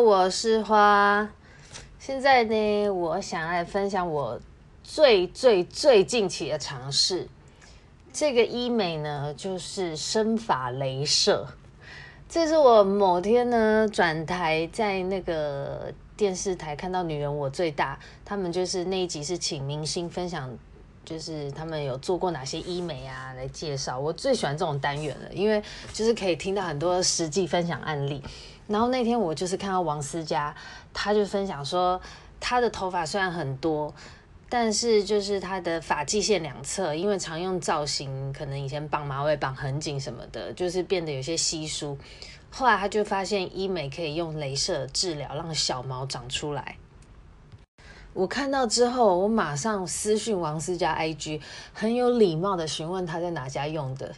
我是花。现在呢，我想来分享我最最最近期的尝试。这个医美呢，就是生发镭射。这是我某天呢转台，在那个电视台看到《女人我最大》，他们就是那一集是请明星分享，就是他们有做过哪些医美啊来介绍。我最喜欢这种单元了，因为就是可以听到很多实际分享案例。然后那天我就是看到王思佳，他就分享说，他的头发虽然很多。但是就是他的发际线两侧，因为常用造型，可能以前绑马尾绑很紧什么的，就是变得有些稀疏。后来他就发现医美可以用镭射治疗，让小毛长出来。我看到之后，我马上私讯王思佳 IG，很有礼貌的询问他在哪家用的。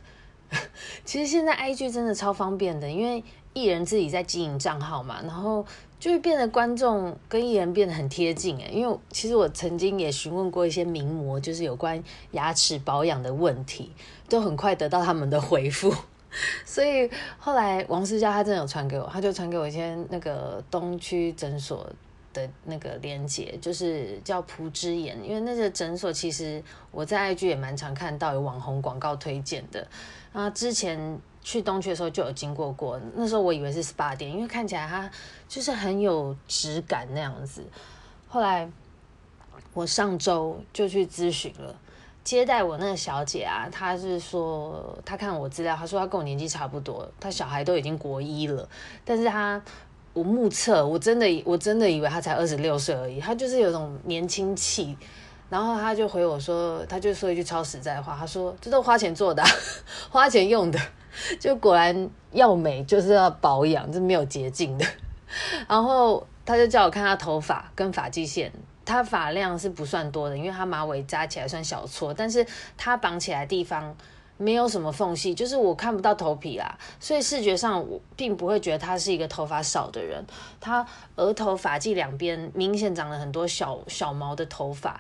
其实现在 IG 真的超方便的，因为艺人自己在经营账号嘛，然后。就会变得观众跟艺人变得很贴近诶，因为其实我曾经也询问过一些名模，就是有关牙齿保养的问题，都很快得到他们的回复。所以后来王思佳他真的有传给我，他就传给我一些那个东区诊所的那个链接，就是叫蒲之颜，因为那个诊所其实我在 IG 也蛮常看到有网红广告推荐的啊，之前。去东区的时候就有经过过，那时候我以为是 SPA 店，因为看起来它就是很有质感那样子。后来我上周就去咨询了，接待我那个小姐啊，她是说她看我资料，她说她跟我年纪差不多，她小孩都已经国一了，但是她我目测我真的我真的以为她才二十六岁而已，她就是有种年轻气。然后他就回我说，他就说一句超实在话，他说这都花钱做的啊，花钱用的。就果然要美就是要保养，这没有捷径的。然后他就叫我看他头发跟发际线，他发量是不算多的，因为他马尾扎起来算小撮，但是他绑起来的地方没有什么缝隙，就是我看不到头皮啦，所以视觉上我并不会觉得他是一个头发少的人。他额头发际两边明显长了很多小小毛的头发，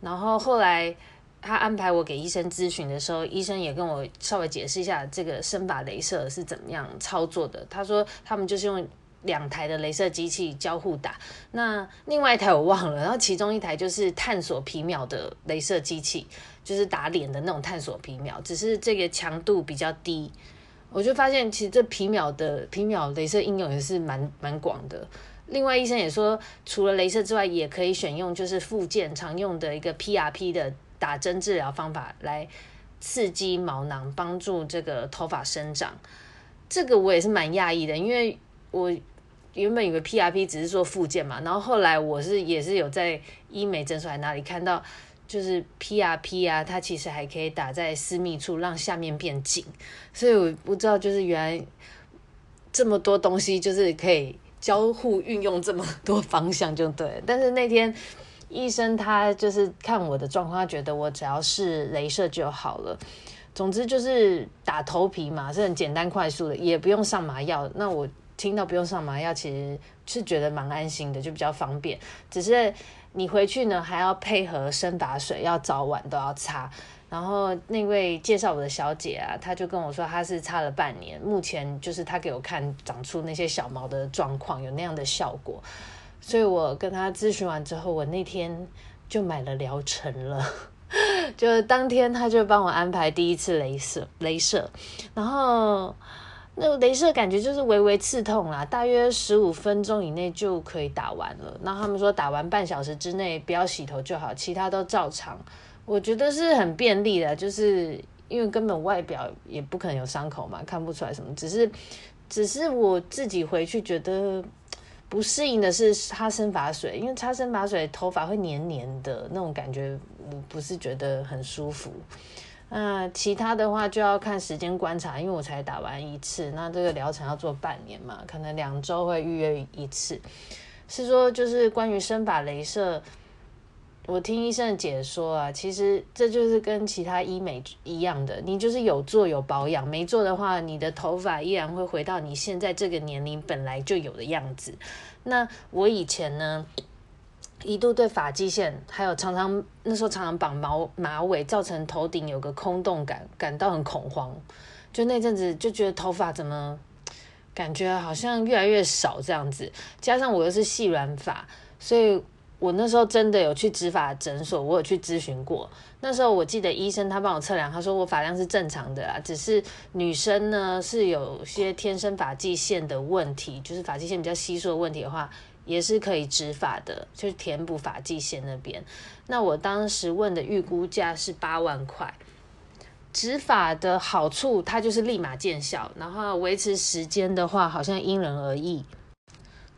然后后来。他安排我给医生咨询的时候，医生也跟我稍微解释一下这个生发雷射是怎么样操作的。他说他们就是用两台的雷射机器交互打，那另外一台我忘了，然后其中一台就是探索皮秒的雷射机器，就是打脸的那种探索皮秒，只是这个强度比较低。我就发现其实这皮秒的皮秒雷射应用也是蛮蛮广的。另外医生也说，除了雷射之外，也可以选用就是复健常用的一个 PRP 的。打针治疗方法来刺激毛囊，帮助这个头发生长。这个我也是蛮讶异的，因为我原本以为 PRP 只是做复健嘛，然后后来我是也是有在医美诊所还哪里看到，就是 PRP 啊，它其实还可以打在私密处，让下面变紧。所以我不知道，就是原来这么多东西就是可以交互运用这么多方向就对。但是那天。医生他就是看我的状况，他觉得我只要是镭射就好了。总之就是打头皮嘛，是很简单快速的，也不用上麻药。那我听到不用上麻药，其实是觉得蛮安心的，就比较方便。只是你回去呢，还要配合生发水，要早晚都要擦。然后那位介绍我的小姐啊，她就跟我说，她是擦了半年，目前就是她给我看长出那些小毛的状况，有那样的效果。所以我跟她咨询完之后，我那天就买了疗程了，就当天她就帮我安排第一次镭射，镭射，然后那个雷射感觉就是微微刺痛啦，大约十五分钟以内就可以打完了。那他们说打完半小时之内不要洗头就好，其他都照常。我觉得是很便利的，就是因为根本外表也不可能有伤口嘛，看不出来什么，只是只是我自己回去觉得。不适应的是擦生发水，因为擦生发水头发会黏黏的那种感觉，我不是觉得很舒服。那其他的话就要看时间观察，因为我才打完一次，那这个疗程要做半年嘛，可能两周会预约一次。是说就是关于生发镭射，我听医生解说啊，其实这就是跟其他医美一样的，你就是有做有保养，没做的话，你的头发依然会回到你现在这个年龄本来就有的样子。那我以前呢，一度对发际线，还有常常那时候常常绑毛马尾，造成头顶有个空洞感，感到很恐慌。就那阵子就觉得头发怎么感觉好像越来越少这样子，加上我又是细软发，所以我那时候真的有去植发诊所，我有去咨询过。那时候我记得医生他帮我测量，他说我发量是正常的啦，只是女生呢是有些天生发际线的问题，就是发际线比较稀疏的问题的话。也是可以植发的，就是填补发际线那边。那我当时问的预估价是八万块。植发的好处，它就是立马见效，然后维持时间的话，好像因人而异，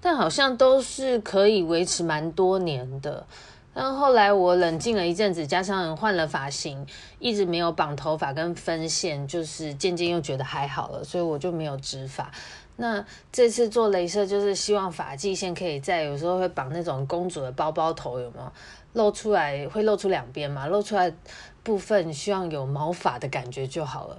但好像都是可以维持蛮多年的。但后来我冷静了一阵子，加上换了发型，一直没有绑头发跟分线，就是渐渐又觉得还好了，所以我就没有植发。那这次做雷射就是希望发际线可以在有时候会绑那种公主的包包头，有没有露出来？会露出两边嘛？露出来部分希望有毛发的感觉就好了。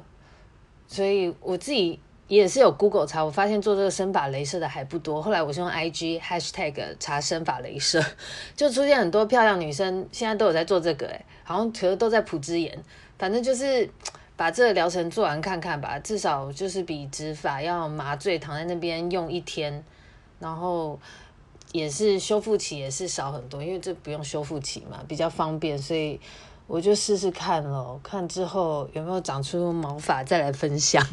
所以我自己。也是有 Google 查，我发现做这个生发雷射的还不多。后来我是用 IG hashtag 查生发雷射，就出现很多漂亮女生，现在都有在做这个，哎，好像其实都在普之言。反正就是把这个疗程做完看看吧，至少就是比植发要麻醉，躺在那边用一天，然后也是修复期也是少很多，因为这不用修复期嘛，比较方便，所以我就试试看咯，看之后有没有长出毛发再来分享。